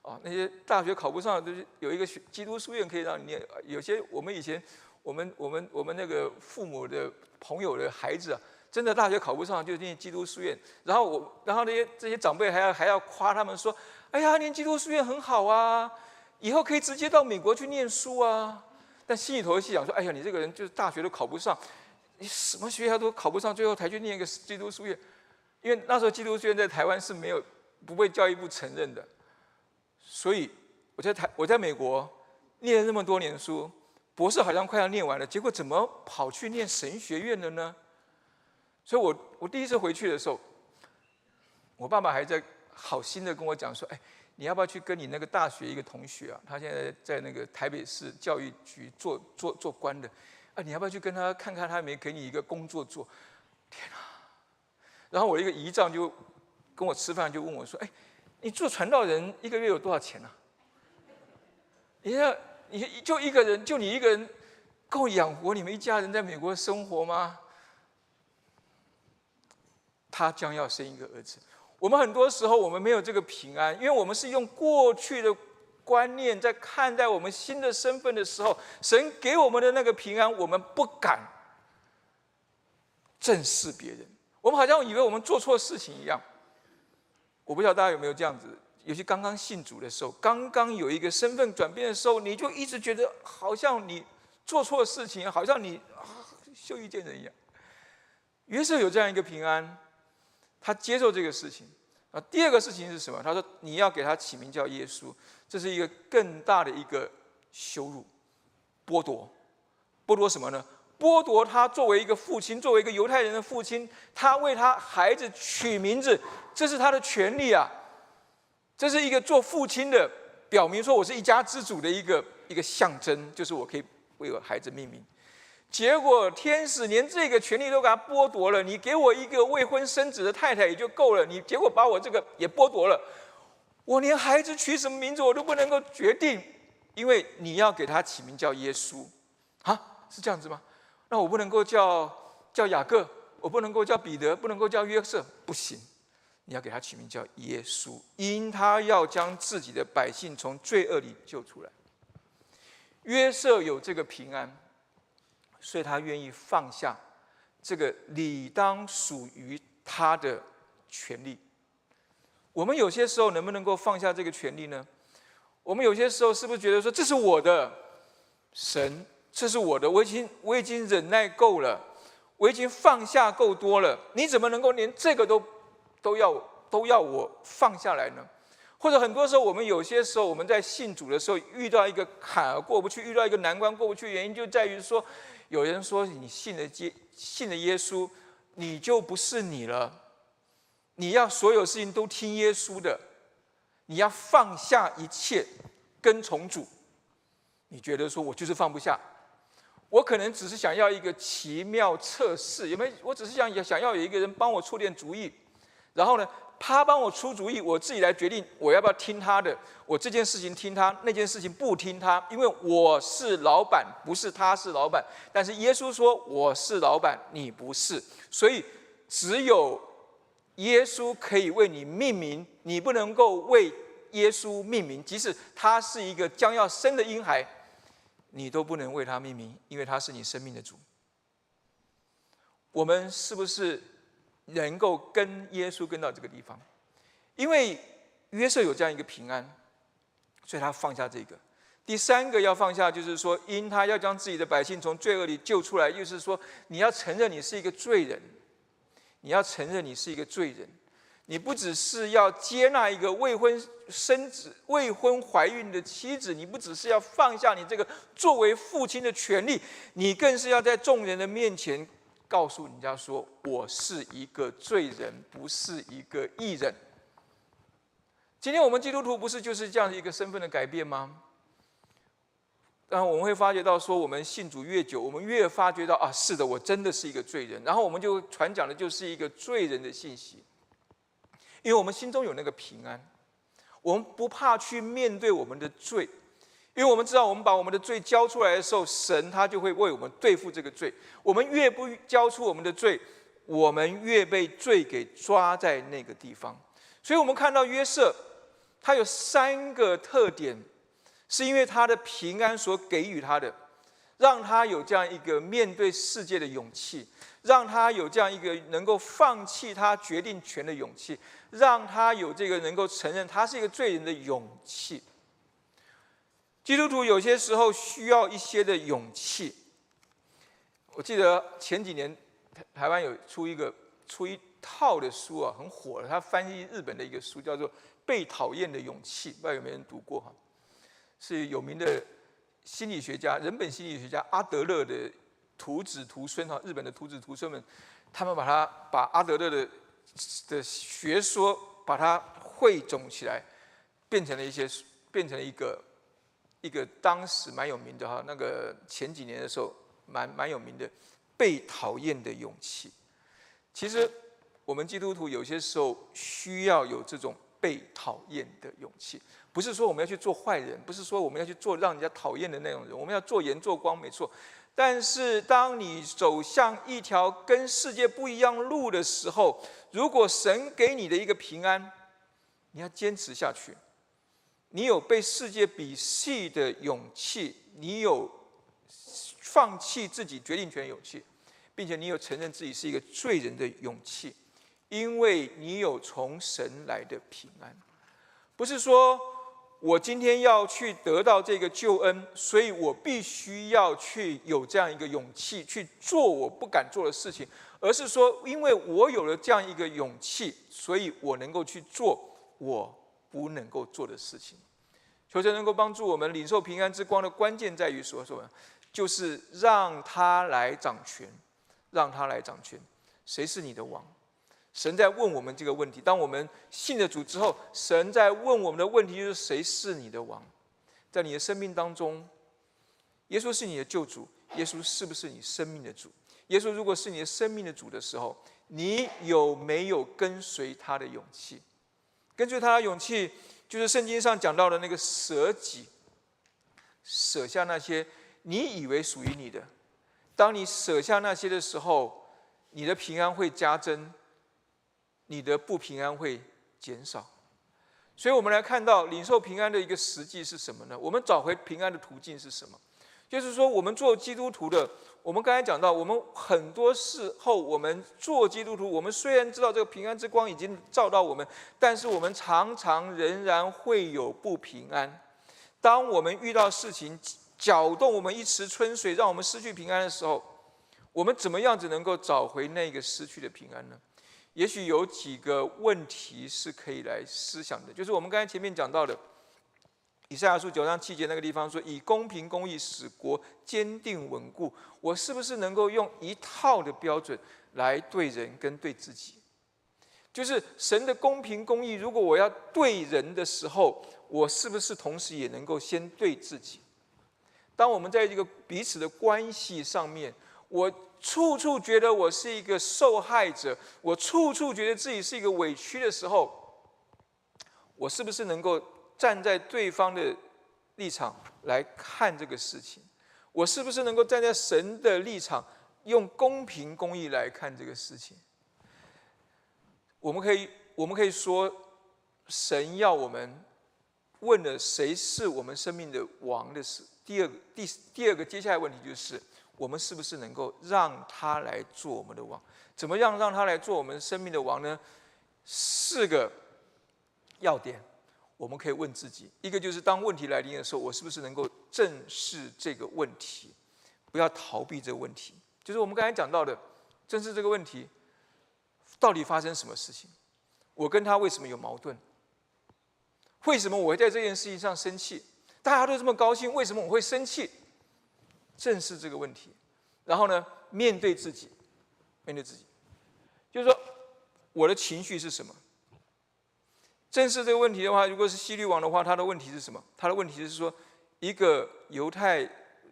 啊，那些大学考不上都是有一个学基督书院可以让你念。有些我们以前，我们我们我们那个父母的朋友的孩子啊，真的大学考不上就念基督书院。然后我，然后那些这些长辈还要还要夸他们说：“哎呀，念基督书院很好啊，以后可以直接到美国去念书啊。”但心里头细想说：“哎呀，你这个人就是大学都考不上，你什么学校都考不上，最后才去念一个基督书院。”因为那时候基督学院在台湾是没有不被教育部承认的，所以我在台我在美国念了那么多年书，博士好像快要念完了，结果怎么跑去念神学院了呢？所以我我第一次回去的时候，我爸爸还在好心的跟我讲说：“哎，你要不要去跟你那个大学一个同学啊？他现在在那个台北市教育局做做做官的，啊，你要不要去跟他看看他没给你一个工作做？”天哪！然后我一个姨丈就跟我吃饭，就问我说：“哎，你做传道人一个月有多少钱呢？你要你就一个人，就你一个人够养活你们一家人在美国生活吗？”他将要生一个儿子。我们很多时候我们没有这个平安，因为我们是用过去的观念在看待我们新的身份的时候，神给我们的那个平安，我们不敢正视别人。我们好像以为我们做错事情一样，我不知道大家有没有这样子，尤其刚刚信主的时候，刚刚有一个身份转变的时候，你就一直觉得好像你做错事情，好像你啊羞于见人一样。约瑟有这样一个平安，他接受这个事情。啊，第二个事情是什么？他说你要给他起名叫耶稣，这是一个更大的一个羞辱、剥夺，剥夺什么呢？剥夺他作为一个父亲，作为一个犹太人的父亲，他为他孩子取名字，这是他的权利啊！这是一个做父亲的表明说我是一家之主的一个一个象征，就是我可以为我孩子命名。结果天使连这个权利都给他剥夺了，你给我一个未婚生子的太太也就够了，你结果把我这个也剥夺了，我连孩子取什么名字我都不能够决定，因为你要给他起名叫耶稣，啊，是这样子吗？那我不能够叫叫雅各，我不能够叫彼得，不能够叫约瑟，不行，你要给他起名叫耶稣，因他要将自己的百姓从罪恶里救出来。约瑟有这个平安。所以他愿意放下这个理当属于他的权利。我们有些时候能不能够放下这个权利呢？我们有些时候是不是觉得说这是我的神，这是我的，我已经我已经忍耐够了，我已经放下够多了，你怎么能够连这个都都要都要我放下来呢？或者很多时候，我们有些时候我们在信主的时候遇到一个坎儿过不去，遇到一个难关过不去，原因就在于说。有人说你信了耶信了耶稣，你就不是你了。你要所有事情都听耶稣的，你要放下一切，跟从主。你觉得说我就是放不下，我可能只是想要一个奇妙测试，有没有？我只是想想要有一个人帮我出点主意，然后呢？他帮我出主意，我自己来决定我要不要听他的。我这件事情听他，那件事情不听他，因为我是老板，不是他是老板。但是耶稣说我是老板，你不是，所以只有耶稣可以为你命名，你不能够为耶稣命名。即使他是一个将要生的婴孩，你都不能为他命名，因为他是你生命的主。我们是不是？能够跟耶稣跟到这个地方，因为约瑟有这样一个平安，所以他放下这个。第三个要放下，就是说，因他要将自己的百姓从罪恶里救出来，就是说，你要承认你是一个罪人，你要承认你是一个罪人，你不只是要接纳一个未婚生子、未婚怀孕的妻子，你不只是要放下你这个作为父亲的权利，你更是要在众人的面前。告诉人家说：“我是一个罪人，不是一个义人。”今天我们基督徒不是就是这样的一个身份的改变吗？然后我们会发觉到，说我们信主越久，我们越发觉到啊，是的，我真的是一个罪人。然后我们就传讲的就是一个罪人的信息，因为我们心中有那个平安，我们不怕去面对我们的罪。因为我们知道，我们把我们的罪交出来的时候，神他就会为我们对付这个罪。我们越不交出我们的罪，我们越被罪给抓在那个地方。所以，我们看到约瑟，他有三个特点，是因为他的平安所给予他的，让他有这样一个面对世界的勇气，让他有这样一个能够放弃他决定权的勇气，让他有这个能够承认他是一个罪人的勇气。基督徒有些时候需要一些的勇气。我记得前几年台台湾有出一个出一套的书啊，很火的。他翻译日本的一个书，叫做《被讨厌的勇气》，不知道有没有人读过哈？是有名的心理学家，人本心理学家阿德勒的徒子徒孙哈，日本的徒子徒孙们，他们把他把阿德勒的的学说把它汇总起来，变成了一些变成了一个。一个当时蛮有名的哈，那个前几年的时候蛮蛮有名的，被讨厌的勇气。其实我们基督徒有些时候需要有这种被讨厌的勇气，不是说我们要去做坏人，不是说我们要去做让人家讨厌的那种人，我们要做盐做光没错。但是当你走向一条跟世界不一样路的时候，如果神给你的一个平安，你要坚持下去。你有被世界鄙弃的勇气，你有放弃自己决定权勇气，并且你有承认自己是一个罪人的勇气，因为你有从神来的平安。不是说我今天要去得到这个救恩，所以我必须要去有这样一个勇气去做我不敢做的事情，而是说，因为我有了这样一个勇气，所以我能够去做我不能够做的事情。求神能够帮助我们领受平安之光的关键在于说什么？就是让他来掌权，让他来掌权。谁是你的王？神在问我们这个问题。当我们信了主之后，神在问我们的问题就是：谁是你的王？在你的生命当中，耶稣是你的救主，耶稣是不是你生命的主？耶稣如果是你的生命的主的时候，你有没有跟随他的勇气？根据他的勇气，就是圣经上讲到的那个舍己，舍下那些。你以为属于你的，当你舍下那些的时候，你的平安会加增，你的不平安会减少。所以，我们来看到领受平安的一个实际是什么呢？我们找回平安的途径是什么？就是说，我们做基督徒的，我们刚才讲到，我们很多时候，我们做基督徒，我们虽然知道这个平安之光已经照到我们，但是我们常常仍然会有不平安。当我们遇到事情，搅动我们一池春水，让我们失去平安的时候，我们怎么样子能够找回那个失去的平安呢？也许有几个问题是可以来思想的，就是我们刚才前面讲到的，以赛亚书九章七节那个地方说：“以公平公义使国坚定稳固。”我是不是能够用一套的标准来对人跟对自己？就是神的公平公义，如果我要对人的时候，我是不是同时也能够先对自己？当我们在这个彼此的关系上面，我处处觉得我是一个受害者，我处处觉得自己是一个委屈的时候，我是不是能够站在对方的立场来看这个事情？我是不是能够站在神的立场，用公平公义来看这个事情？我们可以，我们可以说，神要我们问的谁是我们生命的王的事。第二个，第第二个，接下来问题就是，我们是不是能够让他来做我们的王？怎么样让他来做我们生命的王呢？四个要点，我们可以问自己：一个就是当问题来临的时候，我是不是能够正视这个问题，不要逃避这个问题？就是我们刚才讲到的，正视这个问题，到底发生什么事情？我跟他为什么有矛盾？为什么我会在这件事情上生气？大家都这么高兴，为什么我会生气？正视这个问题，然后呢，面对自己，面对自己，就是说，我的情绪是什么？正视这个问题的话，如果是希律王的话，他的问题是什么？他的问题就是说，一个犹太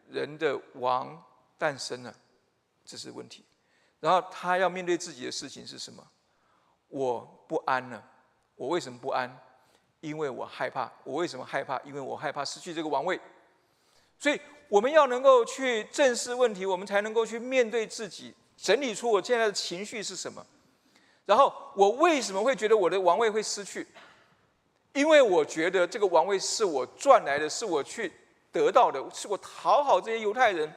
人的王诞生了，这是问题。然后他要面对自己的事情是什么？我不安了，我为什么不安？因为我害怕，我为什么害怕？因为我害怕失去这个王位，所以我们要能够去正视问题，我们才能够去面对自己，整理出我现在的情绪是什么。然后我为什么会觉得我的王位会失去？因为我觉得这个王位是我赚来的，是我去得到的，是我讨好这些犹太人，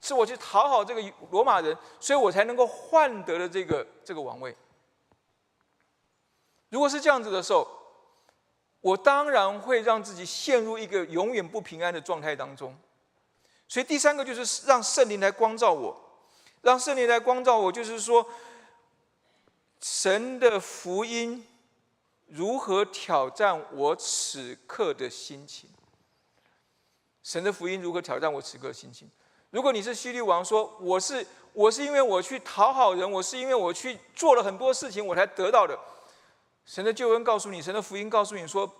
是我去讨好这个罗马人，所以我才能够换得了这个这个王位。如果是这样子的时候，我当然会让自己陷入一个永远不平安的状态当中，所以第三个就是让圣灵来光照我，让圣灵来光照我，就是说，神的福音如何挑战我此刻的心情？神的福音如何挑战我此刻心情？如果你是希律王，说我是我是因为我去讨好人，我是因为我去做了很多事情，我才得到的。神的救恩告诉你，神的福音告诉你说，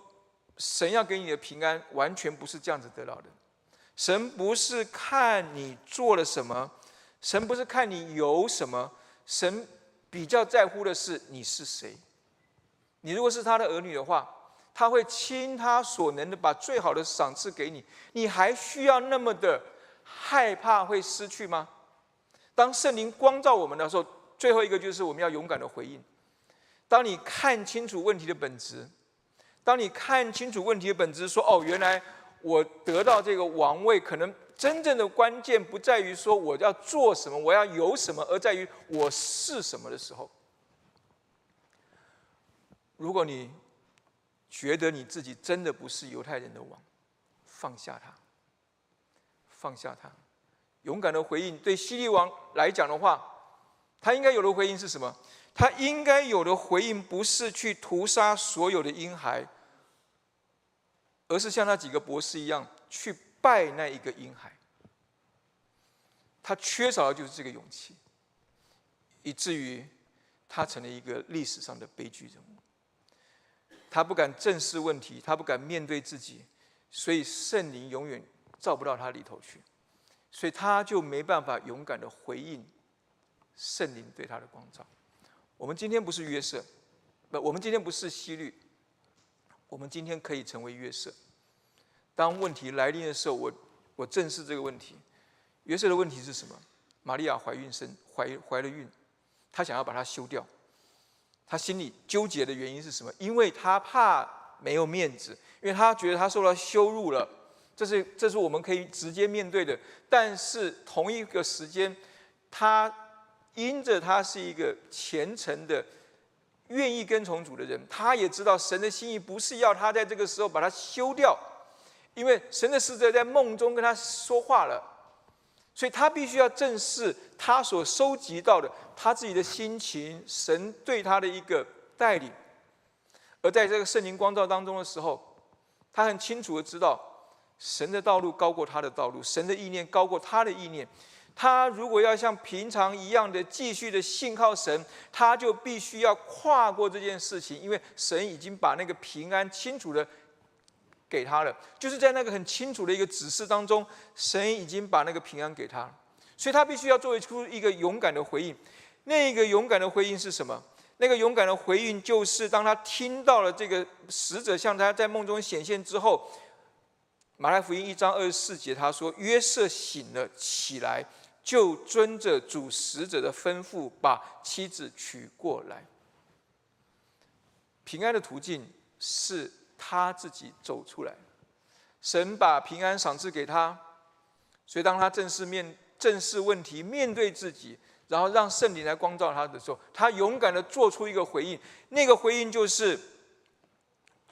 神要给你的平安完全不是这样子得到的。神不是看你做了什么，神不是看你有什么，神比较在乎的是你是谁。你如果是他的儿女的话，他会倾他所能的把最好的赏赐给你。你还需要那么的害怕会失去吗？当圣灵光照我们的时候，最后一个就是我们要勇敢的回应。当你看清楚问题的本质，当你看清楚问题的本质，说：“哦，原来我得到这个王位，可能真正的关键不在于说我要做什么，我要有什么，而在于我是什么的时候，如果你觉得你自己真的不是犹太人的王，放下他，放下他，勇敢的回应。对希利王来讲的话，他应该有的回应是什么？他应该有的回应不是去屠杀所有的婴孩，而是像那几个博士一样去拜那一个婴孩。他缺少的就是这个勇气，以至于他成了一个历史上的悲剧人物。他不敢正视问题，他不敢面对自己，所以圣灵永远照不到他里头去，所以他就没办法勇敢的回应圣灵对他的光照。我们今天不是约瑟，不，我们今天不是希律，我们今天可以成为约瑟。当问题来临的时候，我我正视这个问题。约瑟的问题是什么？玛利亚怀孕生怀怀了孕，他想要把它休掉。他心里纠结的原因是什么？因为他怕没有面子，因为他觉得他受到羞辱了。这是这是我们可以直接面对的。但是同一个时间，他因着他是一个虔诚的、愿意跟从主的人，他也知道神的心意不是要他在这个时候把它休掉，因为神的使者在梦中跟他说话了。所以他必须要正视他所收集到的他自己的心情，神对他的一个带领。而在这个圣灵光照当中的时候，他很清楚的知道，神的道路高过他的道路，神的意念高过他的意念。他如果要像平常一样的继续的信靠神，他就必须要跨过这件事情，因为神已经把那个平安清楚的。给他了，就是在那个很清楚的一个指示当中，神已经把那个平安给他，所以他必须要做出一个勇敢的回应。那个勇敢的回应是什么？那个勇敢的回应就是，当他听到了这个使者向他在梦中显现之后，马太福音一章二十四节他说：“约瑟醒了起来，就遵着主使者的吩咐，把妻子娶过来。”平安的途径是。他自己走出来，神把平安赏赐给他，所以当他正视面正视问题，面对自己，然后让圣灵来光照他的时候，他勇敢的做出一个回应。那个回应就是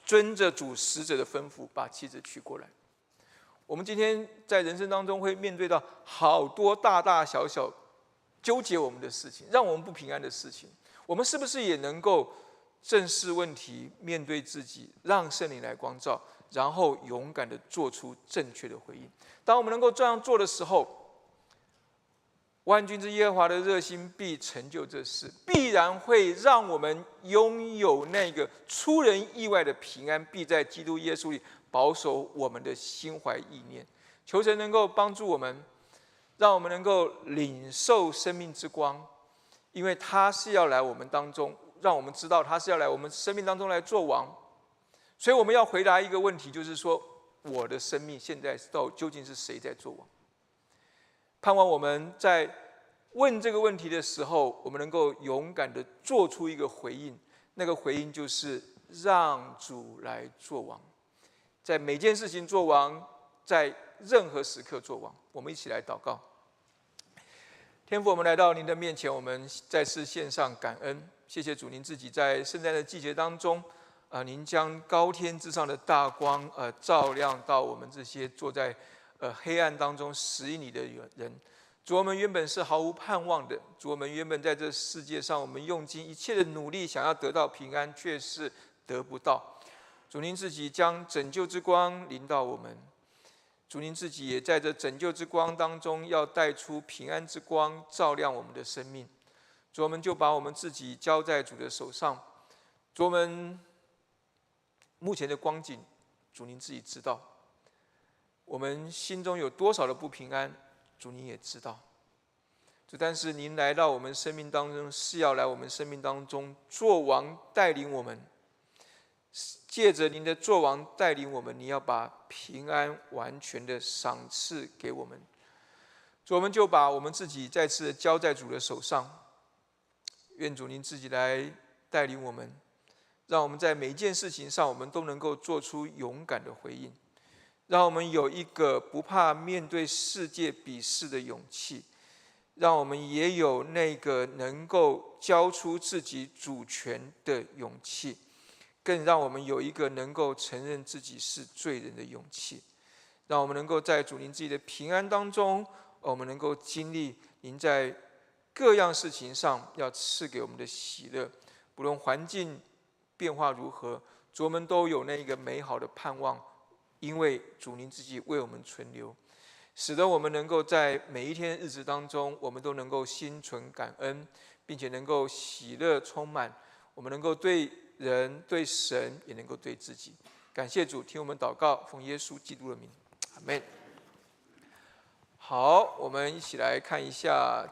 遵着主使者的吩咐，把妻子娶过来。我们今天在人生当中会面对到好多大大小小纠结我们的事情，让我们不平安的事情，我们是不是也能够？正视问题，面对自己，让圣灵来光照，然后勇敢的做出正确的回应。当我们能够这样做的时候，万军之耶和华的热心必成就这事，必然会让我们拥有那个出人意外的平安，必在基督耶稣里保守我们的心怀意念。求神能够帮助我们，让我们能够领受生命之光，因为他是要来我们当中。让我们知道他是要来我们生命当中来做王，所以我们要回答一个问题，就是说我的生命现在到究竟是谁在做王？盼望我们在问这个问题的时候，我们能够勇敢的做出一个回应，那个回应就是让主来做王，在每件事情做王，在任何时刻做王。我们一起来祷告，天父，我们来到您的面前，我们再次献上感恩。谢谢主，您自己在圣诞的季节当中，啊，您将高天之上的大光，呃，照亮到我们这些坐在，呃，黑暗当中死你的人。主，我们原本是毫无盼望的。主，我们原本在这世界上，我们用尽一切的努力想要得到平安，却是得不到。主，您自己将拯救之光临到我们。主，您自己也在这拯救之光当中，要带出平安之光，照亮我们的生命。主，我们就把我们自己交在主的手上。主，我们目前的光景，主您自己知道。我们心中有多少的不平安，主您也知道。主，但是您来到我们生命当中，是要来我们生命当中做王，带领我们。借着您的做王带领我们，你要把平安完全的赏赐给我们。主，我们就把我们自己再次交在主的手上。愿主您自己来带领我们，让我们在每一件事情上，我们都能够做出勇敢的回应，让我们有一个不怕面对世界鄙视的勇气，让我们也有那个能够交出自己主权的勇气，更让我们有一个能够承认自己是罪人的勇气，让我们能够在主您自己的平安当中，我们能够经历您在各样事情上要赐给我们的喜乐，不论环境变化如何，主我们都有那一个美好的盼望，因为主您自己为我们存留，使得我们能够在每一天日子当中，我们都能够心存感恩，并且能够喜乐充满，我们能够对。人对神也能够对自己，感谢主，听我们祷告，奉耶稣基督的名，阿门。好，我们一起来看一下。